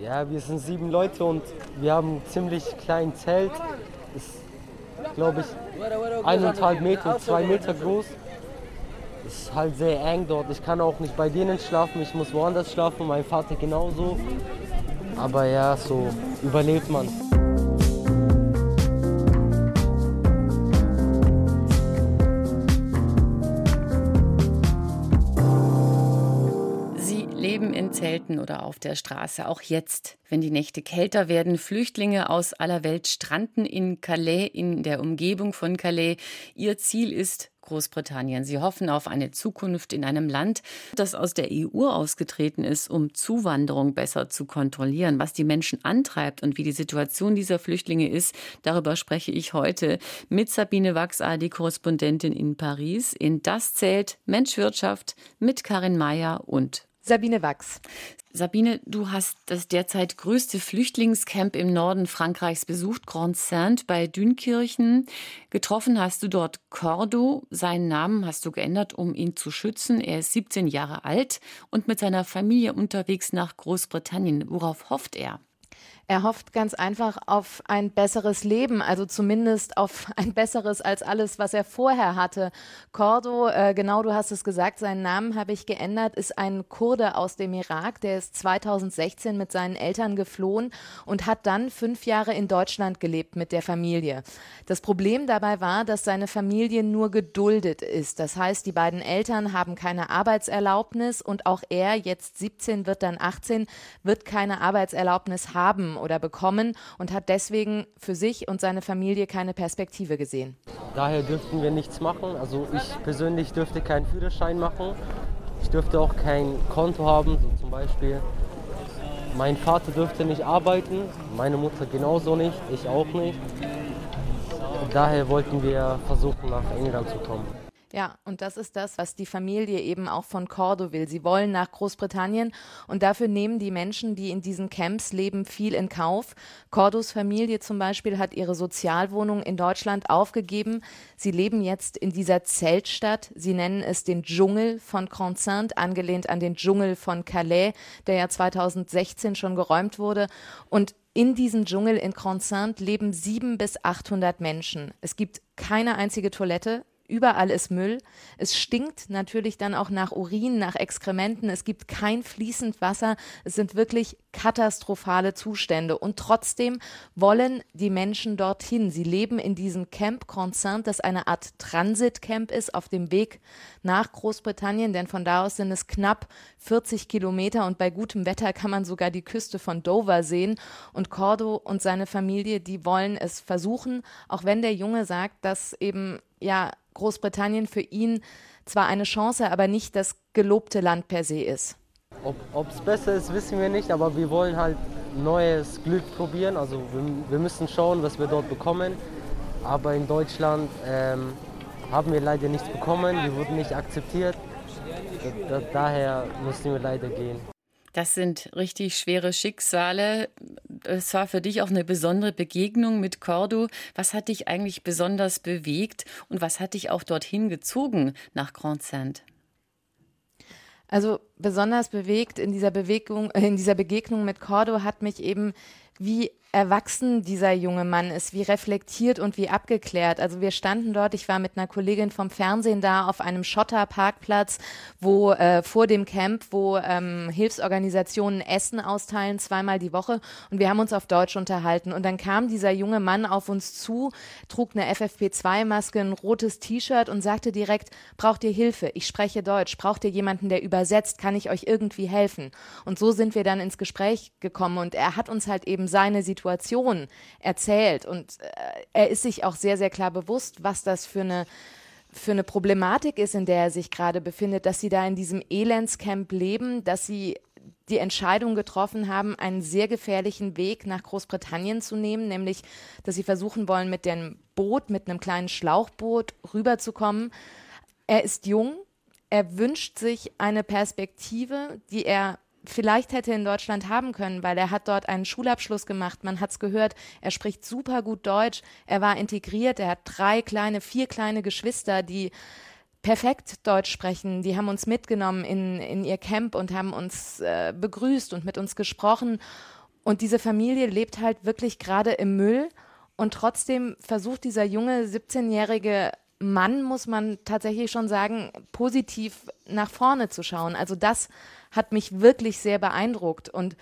Ja, wir sind sieben Leute und wir haben ein ziemlich kleines Zelt. Ist, glaube ich, eineinhalb Meter, zwei Meter groß. Ist halt sehr eng dort. Ich kann auch nicht bei denen schlafen, ich muss woanders schlafen, mein Vater genauso. Aber ja, so überlebt man. Zelten oder auf der Straße. Auch jetzt, wenn die Nächte kälter werden, Flüchtlinge aus aller Welt stranden in Calais, in der Umgebung von Calais. Ihr Ziel ist Großbritannien. Sie hoffen auf eine Zukunft in einem Land, das aus der EU ausgetreten ist, um Zuwanderung besser zu kontrollieren. Was die Menschen antreibt und wie die Situation dieser Flüchtlinge ist, darüber spreche ich heute mit Sabine Wachsar, die Korrespondentin in Paris. In Das zählt Menschwirtschaft mit Karin Mayer und Sabine Wachs. Sabine, du hast das derzeit größte Flüchtlingscamp im Norden Frankreichs besucht, Grand Saint bei Dünkirchen. Getroffen hast du dort Cordo. Seinen Namen hast du geändert, um ihn zu schützen. Er ist 17 Jahre alt und mit seiner Familie unterwegs nach Großbritannien. Worauf hofft er? Er hofft ganz einfach auf ein besseres Leben, also zumindest auf ein besseres als alles, was er vorher hatte. Cordo, äh, genau du hast es gesagt, seinen Namen habe ich geändert, ist ein Kurde aus dem Irak, der ist 2016 mit seinen Eltern geflohen und hat dann fünf Jahre in Deutschland gelebt mit der Familie. Das Problem dabei war, dass seine Familie nur geduldet ist. Das heißt, die beiden Eltern haben keine Arbeitserlaubnis und auch er, jetzt 17, wird dann 18, wird keine Arbeitserlaubnis haben oder bekommen und hat deswegen für sich und seine Familie keine Perspektive gesehen. Daher dürften wir nichts machen. Also ich persönlich dürfte keinen Führerschein machen. Ich dürfte auch kein Konto haben, so zum Beispiel. Mein Vater dürfte nicht arbeiten, meine Mutter genauso nicht, ich auch nicht. Daher wollten wir versuchen, nach England zu kommen. Ja, und das ist das, was die Familie eben auch von Cordo will. Sie wollen nach Großbritannien und dafür nehmen die Menschen, die in diesen Camps leben, viel in Kauf. Cordos Familie zum Beispiel hat ihre Sozialwohnung in Deutschland aufgegeben. Sie leben jetzt in dieser Zeltstadt. Sie nennen es den Dschungel von Consaint, angelehnt an den Dschungel von Calais, der ja 2016 schon geräumt wurde. Und in diesem Dschungel in Consaint leben sieben bis 800 Menschen. Es gibt keine einzige Toilette, Überall ist Müll. Es stinkt natürlich dann auch nach Urin, nach Exkrementen. Es gibt kein fließend Wasser. Es sind wirklich katastrophale Zustände. Und trotzdem wollen die Menschen dorthin. Sie leben in diesem Camp Consent, das eine Art Transitcamp ist auf dem Weg nach Großbritannien, denn von da aus sind es knapp 40 Kilometer und bei gutem Wetter kann man sogar die Küste von Dover sehen. Und Cordo und seine Familie, die wollen es versuchen, auch wenn der Junge sagt, dass eben ja Großbritannien für ihn zwar eine Chance, aber nicht das gelobte Land per se ist. Ob es besser ist, wissen wir nicht, aber wir wollen halt neues Glück probieren. Also wir, wir müssen schauen, was wir dort bekommen. Aber in Deutschland ähm, haben wir leider nichts bekommen, wir wurden nicht akzeptiert. Da, daher mussten wir leider gehen. Das sind richtig schwere Schicksale. Es war für dich auch eine besondere Begegnung mit Cordo. Was hat dich eigentlich besonders bewegt und was hat dich auch dorthin gezogen nach Grand Saint? Also besonders bewegt in dieser Bewegung, in dieser Begegnung mit Cordo hat mich eben, wie erwachsen dieser junge Mann ist, wie reflektiert und wie abgeklärt. Also wir standen dort, ich war mit einer Kollegin vom Fernsehen da auf einem Schotterparkplatz, wo äh, vor dem Camp, wo ähm, Hilfsorganisationen Essen austeilen, zweimal die Woche und wir haben uns auf Deutsch unterhalten und dann kam dieser junge Mann auf uns zu, trug eine FFP2-Maske, ein rotes T-Shirt und sagte direkt, braucht ihr Hilfe? Ich spreche Deutsch, braucht ihr jemanden, der übersetzt? Kann ich euch irgendwie helfen? Und so sind wir dann ins Gespräch gekommen und er hat uns halt eben seine Situation erzählt. Und äh, er ist sich auch sehr, sehr klar bewusst, was das für eine für eine Problematik ist, in der er sich gerade befindet, dass sie da in diesem Elendscamp leben, dass sie die Entscheidung getroffen haben, einen sehr gefährlichen Weg nach Großbritannien zu nehmen, nämlich, dass sie versuchen wollen, mit dem Boot, mit einem kleinen Schlauchboot rüberzukommen. Er ist jung, er wünscht sich eine Perspektive, die er vielleicht hätte in Deutschland haben können, weil er hat dort einen Schulabschluss gemacht. Man hat es gehört, er spricht super gut Deutsch, er war integriert, er hat drei kleine, vier kleine Geschwister, die perfekt Deutsch sprechen. Die haben uns mitgenommen in, in ihr Camp und haben uns äh, begrüßt und mit uns gesprochen. Und diese Familie lebt halt wirklich gerade im Müll und trotzdem versucht dieser junge 17-jährige Mann, muss man tatsächlich schon sagen, positiv nach vorne zu schauen. Also das hat mich wirklich sehr beeindruckt. Und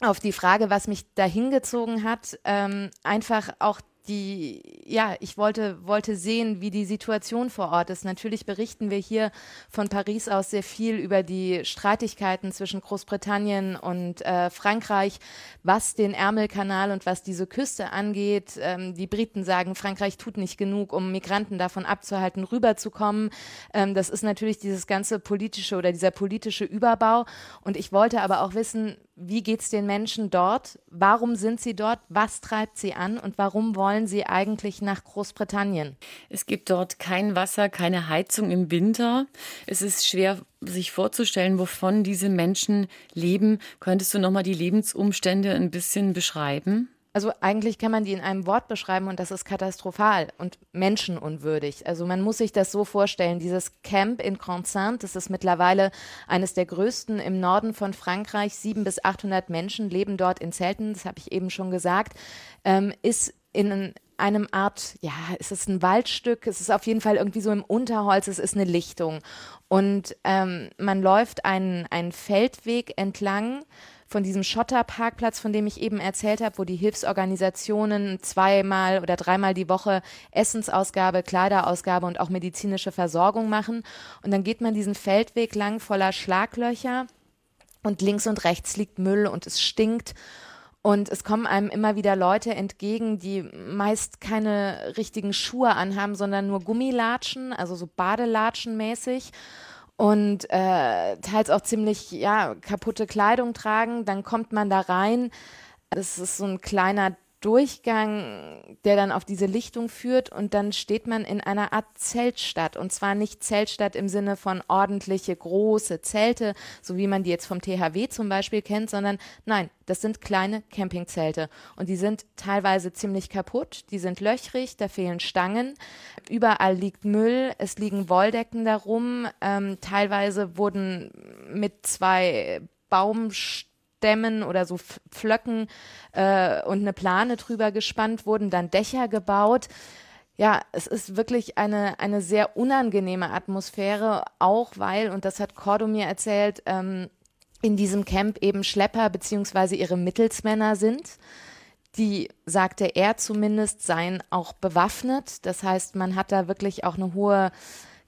auf die Frage, was mich da hingezogen hat, ähm, einfach auch die, ja, ich wollte, wollte sehen, wie die Situation vor Ort ist. Natürlich berichten wir hier von Paris aus sehr viel über die Streitigkeiten zwischen Großbritannien und äh, Frankreich, was den Ärmelkanal und was diese Küste angeht. Ähm, die Briten sagen, Frankreich tut nicht genug, um Migranten davon abzuhalten, rüberzukommen. Ähm, das ist natürlich dieses ganze politische oder dieser politische Überbau. Und ich wollte aber auch wissen, wie geht es den Menschen dort? Warum sind sie dort? Was treibt sie an? Und warum wollen sie eigentlich nach Großbritannien? Es gibt dort kein Wasser, keine Heizung im Winter. Es ist schwer, sich vorzustellen, wovon diese Menschen leben. Könntest du nochmal die Lebensumstände ein bisschen beschreiben? Also eigentlich kann man die in einem Wort beschreiben und das ist katastrophal und menschenunwürdig. Also man muss sich das so vorstellen, dieses Camp in Consainte, das ist mittlerweile eines der größten im Norden von Frankreich, sieben bis 800 Menschen leben dort in Zelten, das habe ich eben schon gesagt, ähm, ist in einem Art, ja, es ist ein Waldstück, es ist auf jeden Fall irgendwie so im Unterholz, es ist eine Lichtung. Und ähm, man läuft einen, einen Feldweg entlang, von diesem Schotterparkplatz, von dem ich eben erzählt habe, wo die Hilfsorganisationen zweimal oder dreimal die Woche Essensausgabe, Kleiderausgabe und auch medizinische Versorgung machen. Und dann geht man diesen Feldweg lang voller Schlaglöcher und links und rechts liegt Müll und es stinkt. Und es kommen einem immer wieder Leute entgegen, die meist keine richtigen Schuhe anhaben, sondern nur Gummilatschen, also so Badelatschen mäßig und äh, teils auch ziemlich ja kaputte Kleidung tragen. Dann kommt man da rein. Es ist so ein kleiner Durchgang, der dann auf diese Lichtung führt und dann steht man in einer Art Zeltstadt und zwar nicht Zeltstadt im Sinne von ordentliche große Zelte, so wie man die jetzt vom THW zum Beispiel kennt, sondern nein, das sind kleine Campingzelte und die sind teilweise ziemlich kaputt, die sind löchrig, da fehlen Stangen, überall liegt Müll, es liegen Wolldecken darum, ähm, teilweise wurden mit zwei Baumstämmen Stämmen oder so Pflöcken äh, und eine Plane drüber gespannt, wurden dann Dächer gebaut. Ja, es ist wirklich eine, eine sehr unangenehme Atmosphäre, auch weil, und das hat Cordo mir erzählt, ähm, in diesem Camp eben Schlepper beziehungsweise ihre Mittelsmänner sind. Die, sagte er zumindest, seien auch bewaffnet. Das heißt, man hat da wirklich auch eine hohe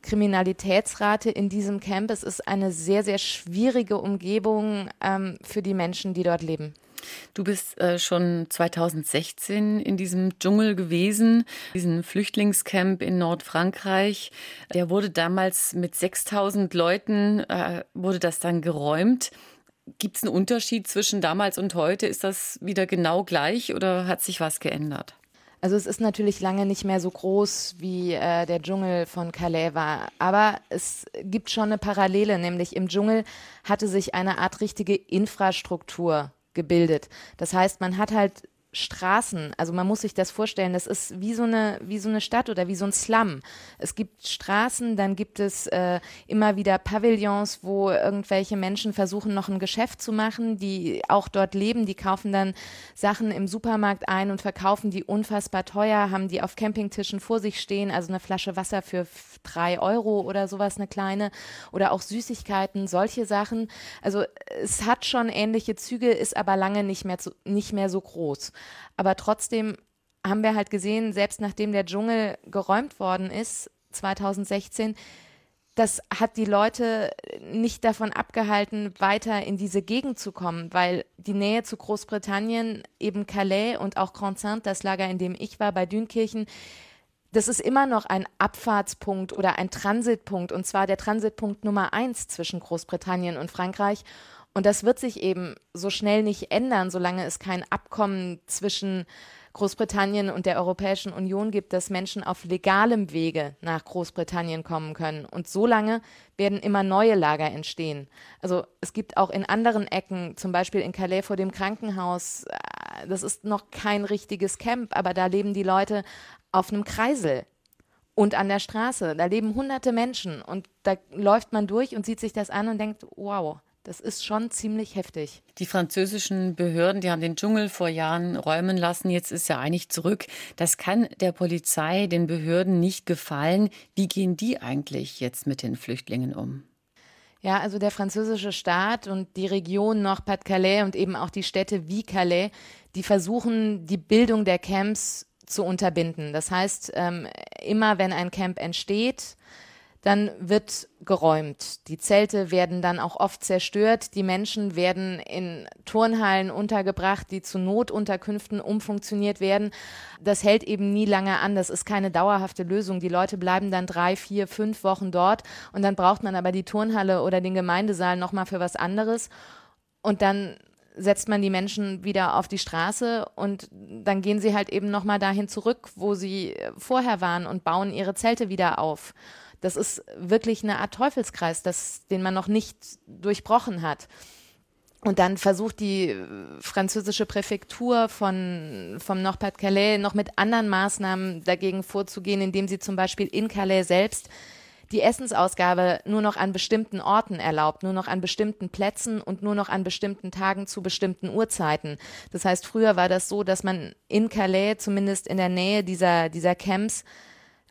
Kriminalitätsrate in diesem Camp. Es ist eine sehr, sehr schwierige Umgebung ähm, für die Menschen, die dort leben. Du bist äh, schon 2016 in diesem Dschungel gewesen, diesen Flüchtlingscamp in Nordfrankreich. Der wurde damals mit 6000 Leuten, äh, wurde das dann geräumt. Gibt es einen Unterschied zwischen damals und heute? Ist das wieder genau gleich oder hat sich was geändert? Also es ist natürlich lange nicht mehr so groß, wie äh, der Dschungel von Calais war. Aber es gibt schon eine Parallele, nämlich im Dschungel hatte sich eine Art richtige Infrastruktur gebildet. Das heißt, man hat halt Straßen, also man muss sich das vorstellen, das ist wie so eine, wie so eine Stadt oder wie so ein Slum. Es gibt Straßen, dann gibt es äh, immer wieder Pavillons, wo irgendwelche Menschen versuchen, noch ein Geschäft zu machen, die auch dort leben, die kaufen dann Sachen im Supermarkt ein und verkaufen die unfassbar teuer, haben die auf Campingtischen vor sich stehen, also eine Flasche Wasser für drei Euro oder sowas, eine kleine, oder auch Süßigkeiten, solche Sachen. Also es hat schon ähnliche Züge, ist aber lange nicht mehr, zu, nicht mehr so groß. Aber trotzdem haben wir halt gesehen, selbst nachdem der Dschungel geräumt worden ist, 2016, das hat die Leute nicht davon abgehalten, weiter in diese Gegend zu kommen, weil die Nähe zu Großbritannien, eben Calais und auch Grande das Lager, in dem ich war, bei Dünkirchen, das ist immer noch ein Abfahrtspunkt oder ein Transitpunkt, und zwar der Transitpunkt Nummer eins zwischen Großbritannien und Frankreich. Und das wird sich eben so schnell nicht ändern, solange es kein Abkommen zwischen Großbritannien und der Europäischen Union gibt, dass Menschen auf legalem Wege nach Großbritannien kommen können. Und solange werden immer neue Lager entstehen. Also es gibt auch in anderen Ecken, zum Beispiel in Calais vor dem Krankenhaus, äh, das ist noch kein richtiges Camp, aber da leben die Leute auf einem Kreisel und an der Straße. Da leben hunderte Menschen und da läuft man durch und sieht sich das an und denkt, wow, Das ist schon ziemlich heftig. Die französischen Behörden, die haben den Dschungel vor Jahren räumen lassen. Jetzt ist er eigentlich zurück. Das kann der Polizei, den Behörden nicht gefallen. Wie gehen die eigentlich jetzt mit den Flüchtlingen um? Ja, also der französische Staat und die Region Nord-Pas-de-Calais und eben auch die Städte wie Calais, die versuchen, die Bildung der Camps zu unterbinden. Das heißt, ähm, immer wenn ein Camp entsteht, dann wird geräumt. Die Zelte werden dann auch oft zerstört. Die Menschen werden in Turnhallen untergebracht, die zu Notunterkünften umfunktioniert werden. Das hält eben nie lange an. Das ist keine dauerhafte Lösung. Die Leute bleiben dann drei, vier, fünf Wochen dort und dann braucht man aber die Turnhalle oder den Gemeindesaal nochmal für was anderes. Und dann setzt man die Menschen wieder auf die Straße und dann gehen sie halt eben nochmal dahin zurück, wo sie vorher waren und bauen ihre Zelte wieder auf. Das ist wirklich eine Art Teufelskreis, das, den man noch nicht durchbrochen hat. Und dann versucht die französische Präfektur von, vom Nord-Pas-de-Calais noch mit anderen Maßnahmen dagegen vorzugehen, indem sie zum Beispiel in Calais selbst die Essensausgabe nur noch an bestimmten Orten erlaubt, nur noch an bestimmten Plätzen und nur noch an bestimmten Tagen zu bestimmten Uhrzeiten. Das heißt, früher war das so, dass man in Calais, zumindest in der Nähe dieser, dieser Camps,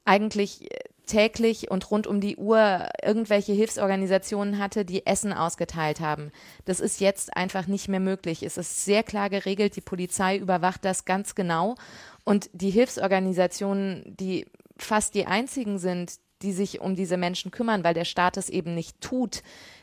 eigentlich täglich und rund um die Uhr irgendwelche Hilfsorganisationen hatte, die Essen ausgeteilt haben. Das ist jetzt einfach nicht mehr möglich. Es ist sehr klar geregelt, die Polizei überwacht das ganz genau und die Hilfsorganisationen, die fast die einzigen sind, die sich um diese Menschen kümmern, weil der Staat es eben nicht tut,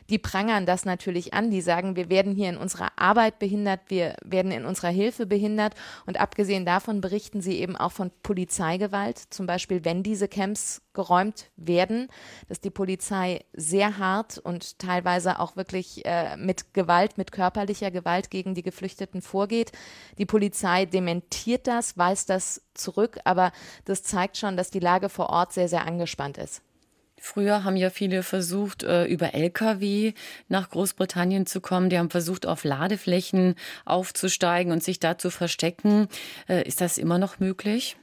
die prangern das natürlich an. Die sagen, wir werden hier in unserer Arbeit behindert, wir werden in unserer Hilfe behindert. Und abgesehen davon berichten sie eben auch von Polizeigewalt. Zum Beispiel, wenn diese Camps geräumt werden, dass die Polizei sehr hart und teilweise auch wirklich äh, mit Gewalt, mit körperlicher Gewalt gegen die Geflüchteten vorgeht. Die Polizei dementiert das, weist das zurück, aber das zeigt schon, dass die Lage vor Ort sehr, sehr angespannt ist. Früher haben ja viele versucht, äh, über Lkw nach Großbritannien zu kommen. Die haben versucht, auf Ladeflächen aufzusteigen und sich da zu verstecken. Äh, ist das immer noch möglich?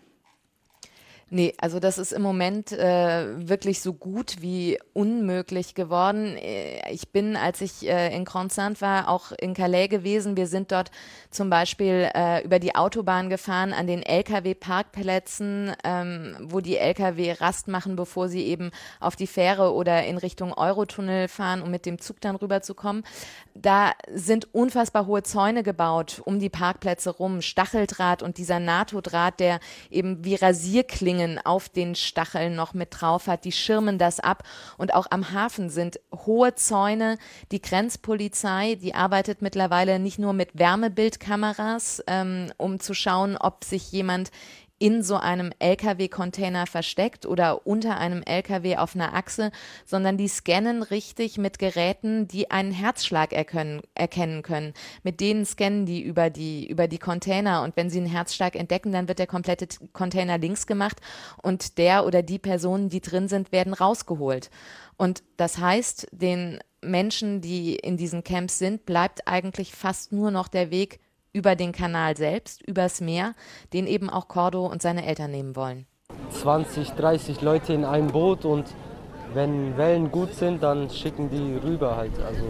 Nee, also das ist im Moment äh, wirklich so gut wie unmöglich geworden. Äh, ich bin, als ich äh, in Grand Saint war, auch in Calais gewesen. Wir sind dort zum Beispiel äh, über die Autobahn gefahren an den Lkw-Parkplätzen, ähm, wo die Lkw Rast machen, bevor sie eben auf die Fähre oder in Richtung Eurotunnel fahren, um mit dem Zug dann rüberzukommen. Da sind unfassbar hohe Zäune gebaut um die Parkplätze rum, Stacheldraht und dieser NATO-Draht, der eben wie Rasierklingen Schwingen auf den Stacheln noch mit drauf hat. Die schirmen das ab. Und auch am Hafen sind hohe Zäune. Die Grenzpolizei, die arbeitet mittlerweile nicht nur mit Wärmebildkameras, ähm, um zu schauen, ob sich jemand in so einem Lkw-Container versteckt oder unter einem Lkw auf einer Achse, sondern die scannen richtig mit Geräten, die einen Herzschlag erkennen, erkennen können. Mit denen scannen die über die, über die Container und wenn sie einen Herzschlag entdecken, dann wird der komplette Container links gemacht und der oder die Personen, die drin sind, werden rausgeholt. Und das heißt, den Menschen, die in diesen Camps sind, bleibt eigentlich fast nur noch der Weg über den Kanal selbst, übers Meer, den eben auch Cordo und seine Eltern nehmen wollen. 20, 30 Leute in einem Boot und wenn Wellen gut sind, dann schicken die rüber halt. Also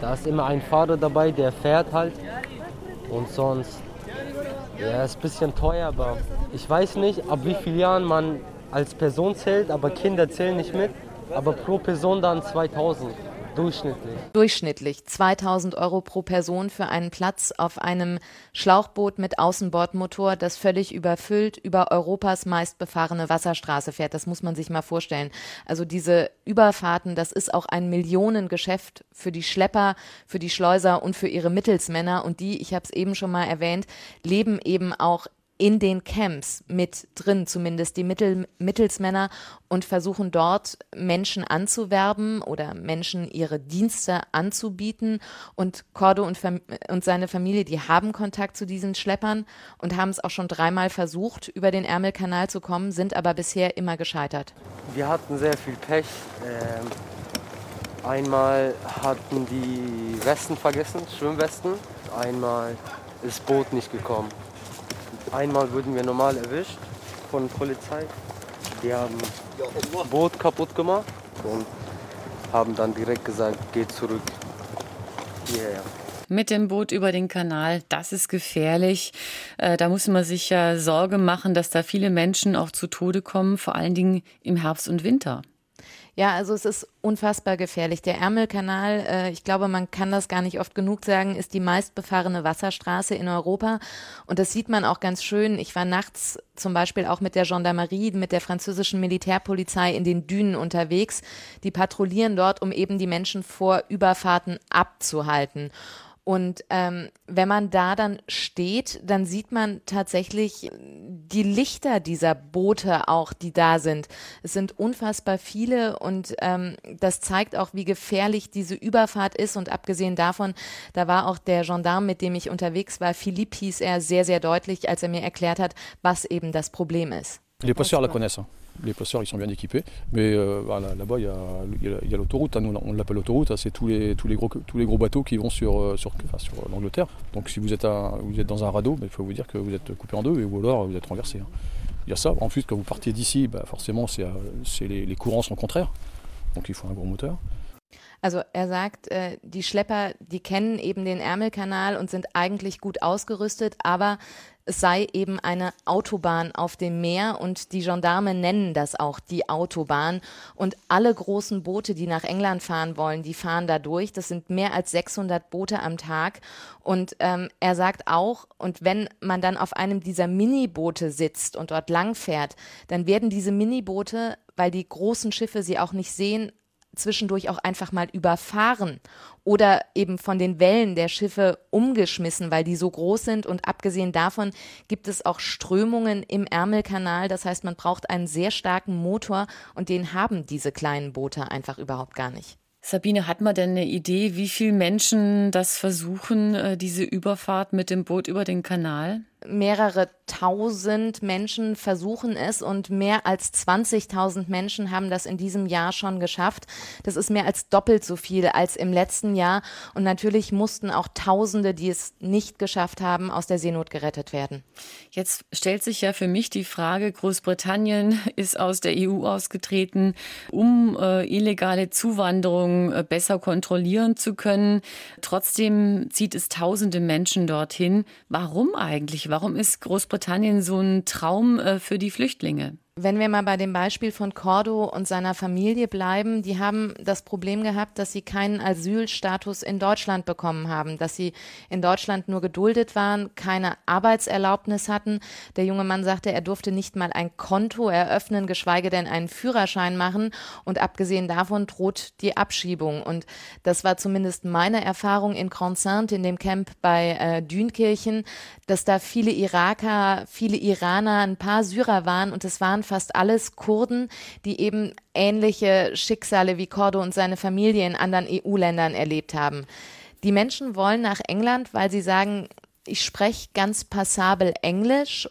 da ist immer ein Fahrer dabei, der fährt halt und sonst ja, ist ein bisschen teuer, aber ich weiß nicht, ab wie vielen Jahren man als Person zählt, aber Kinder zählen nicht mit, aber pro Person dann 2000. Durchschnittlich. Durchschnittlich 2000 Euro pro Person für einen Platz auf einem Schlauchboot mit Außenbordmotor, das völlig überfüllt über Europas meistbefahrene Wasserstraße fährt. Das muss man sich mal vorstellen. Also diese Überfahrten, das ist auch ein Millionengeschäft für die Schlepper, für die Schleuser und für ihre Mittelsmänner. Und die, ich habe es eben schon mal erwähnt, leben eben auch in den Camps mit drin, zumindest die Mittel, Mittelsmänner, und versuchen dort Menschen anzuwerben oder Menschen ihre Dienste anzubieten. Und Cordo und, und seine Familie, die haben Kontakt zu diesen Schleppern und haben es auch schon dreimal versucht, über den Ärmelkanal zu kommen, sind aber bisher immer gescheitert. Wir hatten sehr viel Pech. Ähm, einmal hatten die Westen vergessen, Schwimmwesten. Einmal ist das Boot nicht gekommen. Einmal wurden wir normal erwischt von Polizei. Die haben Boot kaputt gemacht und haben dann direkt gesagt, geht zurück. hierher. Mit dem Boot über den Kanal, das ist gefährlich. Äh, da muss man sich ja Sorge machen, dass da viele Menschen auch zu Tode kommen, vor allen Dingen im Herbst und Winter. Ja, also es ist unfassbar gefährlich. Der Ärmelkanal, äh, ich glaube, man kann das gar nicht oft genug sagen, ist die meistbefahrene Wasserstraße in Europa. Und das sieht man auch ganz schön. Ich war nachts zum Beispiel auch mit der Gendarmerie, mit der französischen Militärpolizei in den Dünen unterwegs. Die patrouillieren dort, um eben die Menschen vor Überfahrten abzuhalten. Und ähm, wenn man da dann steht, dann sieht man tatsächlich die Lichter dieser Boote auch, die da sind. Es sind unfassbar viele und ähm, das zeigt auch, wie gefährlich diese Überfahrt ist. Und abgesehen davon, da war auch der Gendarm, mit dem ich unterwegs war, Philippe hieß er, sehr, sehr deutlich, als er mir erklärt hat, was eben das Problem ist. Les passeurs la connaissent. Les passeurs, ils sont bien équipés. Mais euh, voilà, là-bas, il y a, l'autoroute. Hein, on l'appelle autoroute. Hein, c'est tous les, gros, bateaux qui vont sur, euh, l'Angleterre. Donc si vous êtes, dans un radeau, il faut vous dire que vous êtes coupé en deux ou alors vous êtes renversé. Hein. Il y a ça. Ensuite, quand vous partiez d'ici, bah, forcément, euh, les courants sont contraires. Donc il faut un gros moteur. Also er sagt, äh, die Schlepper, die kennen eben den Ärmelkanal und sind eigentlich gut ausgerüstet, aber es sei eben eine Autobahn auf dem Meer und die Gendarme nennen das auch die Autobahn. Und alle großen Boote, die nach England fahren wollen, die fahren da durch. Das sind mehr als 600 Boote am Tag. Und ähm, er sagt auch, und wenn man dann auf einem dieser Miniboote sitzt und dort langfährt, dann werden diese Miniboote, weil die großen Schiffe sie auch nicht sehen, zwischendurch auch einfach mal überfahren oder eben von den Wellen der Schiffe umgeschmissen, weil die so groß sind. Und abgesehen davon gibt es auch Strömungen im Ärmelkanal. Das heißt, man braucht einen sehr starken Motor und den haben diese kleinen Boote einfach überhaupt gar nicht. Sabine, hat man denn eine Idee, wie viele Menschen das versuchen, äh, diese Überfahrt mit dem Boot über den Kanal? Mehrere tausend Menschen versuchen es und mehr als 20.000 Menschen haben das in diesem Jahr schon geschafft. Das ist mehr als doppelt so viel als im letzten Jahr. Und natürlich mussten auch Tausende, die es nicht geschafft haben, aus der Seenot gerettet werden. Jetzt stellt sich ja für mich die Frage, Großbritannien ist aus der EU ausgetreten, um äh, illegale Zuwanderung äh, besser kontrollieren zu können. Trotzdem zieht es tausende Menschen dorthin. Warum eigentlich? Warum ist Großbritannien so ein Traum äh, für die Flüchtlinge? Wenn wir mal bei dem Beispiel von Cordo und seiner Familie bleiben, die haben das Problem gehabt, dass sie keinen Asylstatus in Deutschland bekommen haben, dass sie in Deutschland nur geduldet waren, keine Arbeitserlaubnis hatten. Der junge Mann sagte, er durfte nicht mal ein Konto eröffnen, geschweige denn einen Führerschein machen. Und abgesehen davon droht die Abschiebung. Und das war zumindest meine Erfahrung in Grand Sainte, in dem Camp bei äh, Dünkirchen, dass da viele Iraker, viele Iraner, ein paar Syrer waren und es waren fast alles Kurden, die eben ähnliche Schicksale wie Cordo und seine Familie in anderen EU-Ländern erlebt haben. Die Menschen wollen nach England, weil sie sagen, ich spreche ganz passabel Englisch.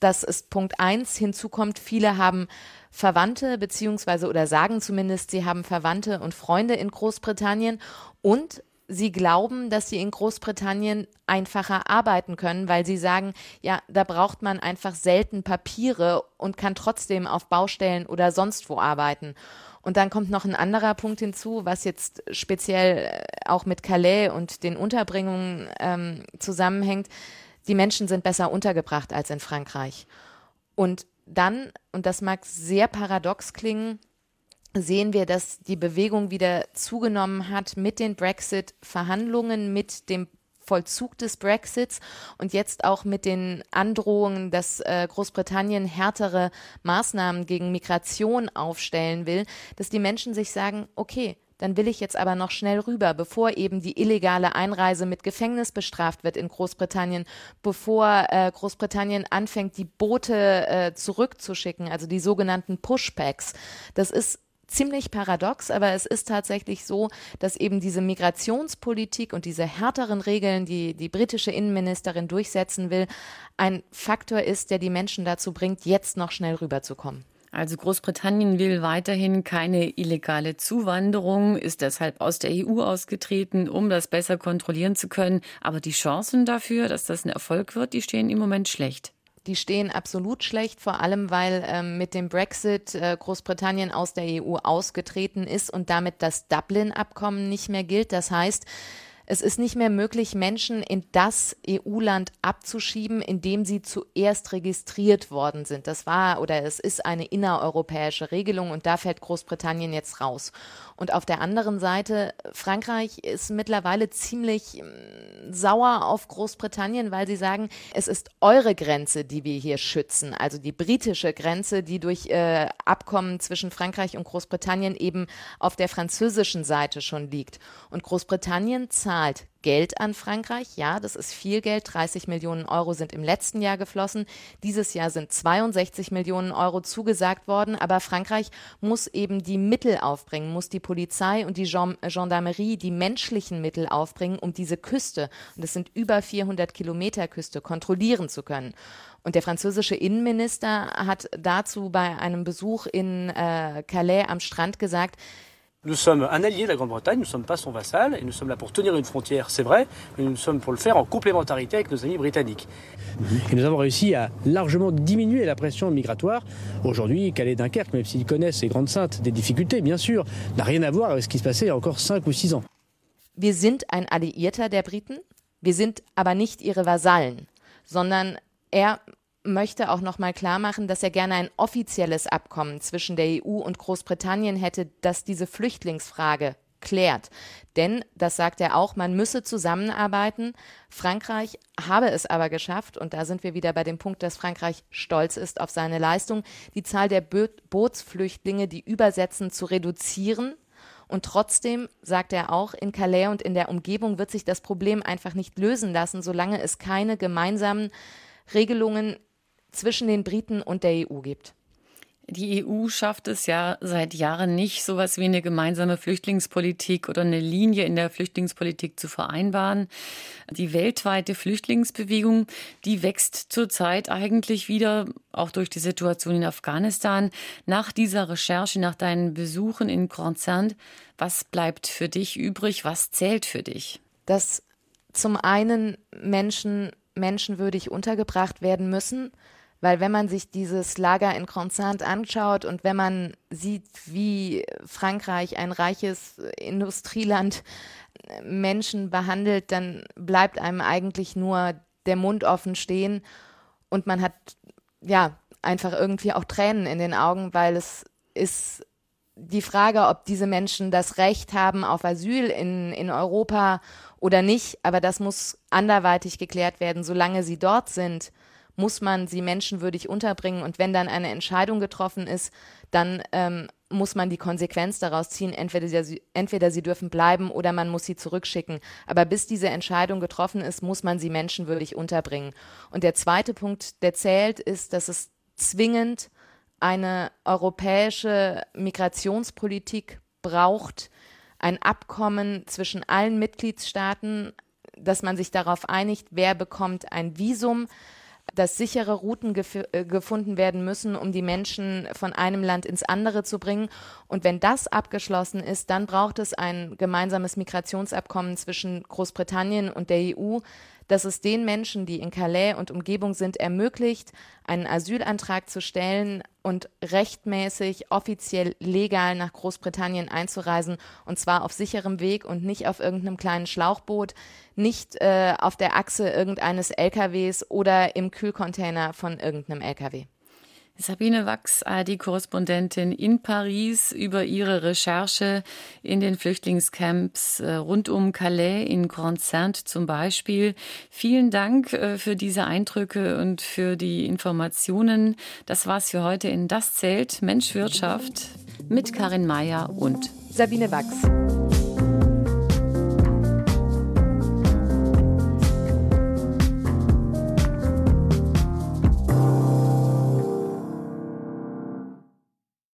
Das ist Punkt eins. Hinzu kommt, viele haben Verwandte beziehungsweise oder sagen zumindest, sie haben Verwandte und Freunde in Großbritannien und sie glauben, dass sie in Großbritannien einfacher arbeiten können, weil sie sagen, ja, da braucht man einfach selten Papiere und kann trotzdem auf Baustellen oder sonst wo arbeiten. Und dann kommt noch ein anderer Punkt hinzu, was jetzt speziell äh, auch mit Calais und den Unterbringungen ähm, zusammenhängt. Die Menschen sind besser untergebracht als in Frankreich. Und dann, und das mag sehr paradox klingen, sehen wir, dass die Bewegung wieder zugenommen hat mit den Brexit-Verhandlungen, mit dem Vollzug des Brexits und jetzt auch mit den Androhungen, dass äh, Großbritannien härtere Maßnahmen gegen Migration aufstellen will, dass die Menschen sich sagen, okay, dann will ich jetzt aber noch schnell rüber, bevor eben die illegale Einreise mit Gefängnis bestraft wird in Großbritannien, bevor äh, Großbritannien anfängt, die Boote äh, zurückzuschicken, also die sogenannten Pushbacks. Das ist ziemlich paradox, aber es ist tatsächlich so, dass eben diese Migrationspolitik und diese härteren Regeln, die die britische Innenministerin durchsetzen will, ein Faktor ist, der die Menschen dazu bringt, jetzt noch schnell rüberzukommen. Also Großbritannien will weiterhin keine illegale Zuwanderung, ist deshalb aus der EU ausgetreten, um das besser kontrollieren zu können. Aber die Chancen dafür, dass das ein Erfolg wird, die stehen im Moment schlecht. Die stehen absolut schlecht, vor allem weil ähm, mit dem Brexit äh, Großbritannien aus der EU ausgetreten ist und damit das Dublin-Abkommen nicht mehr gilt. Das heißt, Es ist nicht mehr möglich, Menschen in das EU-Land abzuschieben, in dem sie zuerst registriert worden sind. Das war oder es ist eine innereuropäische Regelung und da fällt Großbritannien jetzt raus. Und auf der anderen Seite, Frankreich ist mittlerweile ziemlich mm, sauer auf Großbritannien, weil sie sagen, es ist eure Grenze, die wir hier schützen, also die britische Grenze, die durch äh, Abkommen zwischen Frankreich und Großbritannien eben auf der französischen Seite schon liegt. Und Großbritannien zahlt Geld an Frankreich. Ja, das ist viel Geld. 30 Millionen Euro sind im letzten Jahr geflossen. Dieses Jahr sind 62 Millionen Euro zugesagt worden. Aber Frankreich muss eben die Mittel aufbringen, muss die Polizei und die Gendarmerie die menschlichen Mittel aufbringen, um diese Küste, und es sind über 400 Kilometer Küste, kontrollieren zu können. Und der französische Innenminister hat dazu bei einem Besuch in äh, Calais am Strand gesagt, Nous sommes un allié de la Grande-Bretagne, nous ne sommes pas son vassal, et nous sommes là pour tenir une frontière, c'est vrai, mais nous sommes pour le faire en complémentarité avec nos amis britanniques. Et nous avons réussi à largement diminuer la pression migratoire. Aujourd'hui, Calais-Dunkerque, même s'ils connaissent ces grandes saintes des difficultés, bien sûr, n'a rien à voir avec ce qui se passait il y a encore cinq ou six ans. Wir sind ein Alliierter der Briten, wir sind aber nicht ihre Vasallen, sondern er möchte auch noch mal klar machen, dass er gerne ein offizielles Abkommen zwischen der EU und Großbritannien hätte, das diese Flüchtlingsfrage klärt. Denn, das sagt er auch, man müsse zusammenarbeiten. Frankreich habe es aber geschafft, und da sind wir wieder bei dem Punkt, dass Frankreich stolz ist auf seine Leistung, die Zahl der Bo Bootsflüchtlinge, die übersetzen, zu reduzieren. Und trotzdem, sagt er auch, in Calais und in der Umgebung wird sich das Problem einfach nicht lösen lassen, solange es keine gemeinsamen Regelungen zwischen den Briten und der EU gibt. Die EU schafft es ja seit Jahren nicht, sowas wie eine gemeinsame Flüchtlingspolitik oder eine Linie in der Flüchtlingspolitik zu vereinbaren. Die weltweite Flüchtlingsbewegung, die wächst zurzeit eigentlich wieder, auch durch die Situation in Afghanistan. Nach dieser Recherche, nach deinen Besuchen in Konzern, was bleibt für dich übrig? Was zählt für dich? Dass zum einen Menschen menschenwürdig untergebracht werden müssen, weil wenn man sich dieses Lager in Constante anschaut und wenn man sieht, wie Frankreich, ein reiches Industrieland, Menschen behandelt, dann bleibt einem eigentlich nur der Mund offen stehen und man hat ja einfach irgendwie auch Tränen in den Augen, weil es ist die Frage, ob diese Menschen das Recht haben auf Asyl in, in Europa oder nicht, aber das muss anderweitig geklärt werden, solange sie dort sind muss man sie menschenwürdig unterbringen. Und wenn dann eine Entscheidung getroffen ist, dann ähm, muss man die Konsequenz daraus ziehen, entweder sie, entweder sie dürfen bleiben oder man muss sie zurückschicken. Aber bis diese Entscheidung getroffen ist, muss man sie menschenwürdig unterbringen. Und der zweite Punkt, der zählt, ist, dass es zwingend eine europäische Migrationspolitik braucht, ein Abkommen zwischen allen Mitgliedstaaten, dass man sich darauf einigt, wer bekommt ein Visum, dass sichere Routen gef äh, gefunden werden müssen, um die Menschen von einem Land ins andere zu bringen. Und wenn das abgeschlossen ist, dann braucht es ein gemeinsames Migrationsabkommen zwischen Großbritannien und der EU, dass es den Menschen, die in Calais und Umgebung sind, ermöglicht, einen Asylantrag zu stellen und rechtmäßig, offiziell legal nach Großbritannien einzureisen und zwar auf sicherem Weg und nicht auf irgendeinem kleinen Schlauchboot, nicht äh, auf der Achse irgendeines LKWs oder im Kühlcontainer von irgendeinem LKW. Sabine Wachs, ARD-Korrespondentin in Paris, über ihre Recherche in den Flüchtlingscamps äh, rund um Calais in Grand Sainte zum Beispiel. Vielen Dank äh, für diese Eindrücke und für die Informationen. Das war's für heute in Das Zelt Mensch Wirtschaft mit Karin Mayer und Sabine Wachs.